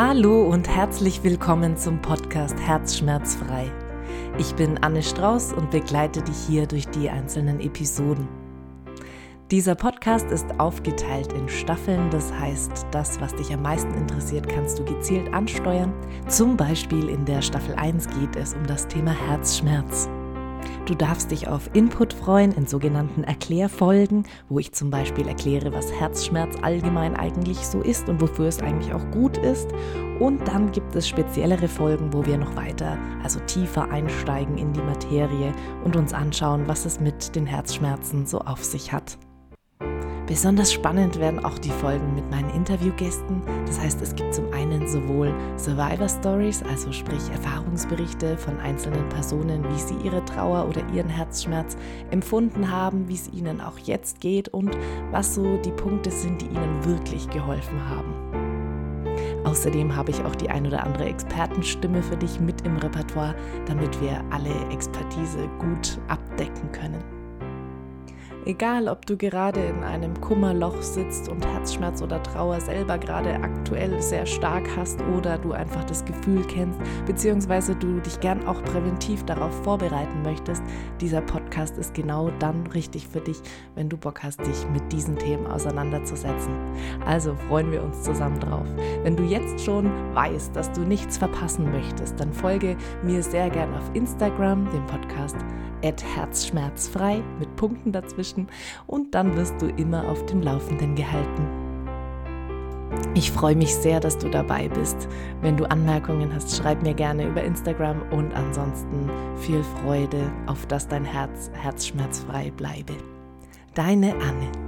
Hallo und herzlich willkommen zum Podcast Herzschmerzfrei. Ich bin Anne Strauß und begleite dich hier durch die einzelnen Episoden. Dieser Podcast ist aufgeteilt in Staffeln, das heißt, das, was dich am meisten interessiert, kannst du gezielt ansteuern. Zum Beispiel in der Staffel 1 geht es um das Thema Herzschmerz. Du darfst dich auf Input freuen in sogenannten Erklärfolgen, wo ich zum Beispiel erkläre, was Herzschmerz allgemein eigentlich so ist und wofür es eigentlich auch gut ist. Und dann gibt es speziellere Folgen, wo wir noch weiter, also tiefer einsteigen in die Materie und uns anschauen, was es mit den Herzschmerzen so auf sich hat. Besonders spannend werden auch die Folgen mit meinen Interviewgästen. Das heißt, es gibt zum einen sowohl Survivor Stories, also sprich Erfahrungsberichte von einzelnen Personen, wie sie ihre Trauer oder ihren Herzschmerz empfunden haben, wie es ihnen auch jetzt geht und was so die Punkte sind, die ihnen wirklich geholfen haben. Außerdem habe ich auch die ein oder andere Expertenstimme für dich mit im Repertoire, damit wir alle Expertise gut abdecken. Egal, ob du gerade in einem Kummerloch sitzt und Herzschmerz oder Trauer selber gerade aktuell sehr stark hast oder du einfach das Gefühl kennst, beziehungsweise du dich gern auch präventiv darauf vorbereiten möchtest, dieser Podcast ist genau dann richtig für dich, wenn du Bock hast, dich mit diesen Themen auseinanderzusetzen. Also freuen wir uns zusammen drauf. Wenn du jetzt schon weißt, dass du nichts verpassen möchtest, dann folge mir sehr gern auf Instagram, dem Podcast herzschmerzfrei mit Punkten dazwischen und dann wirst du immer auf dem Laufenden gehalten. Ich freue mich sehr, dass du dabei bist. Wenn du Anmerkungen hast, schreib mir gerne über Instagram und ansonsten viel Freude, auf dass dein Herz herzschmerzfrei bleibe. Deine Anne.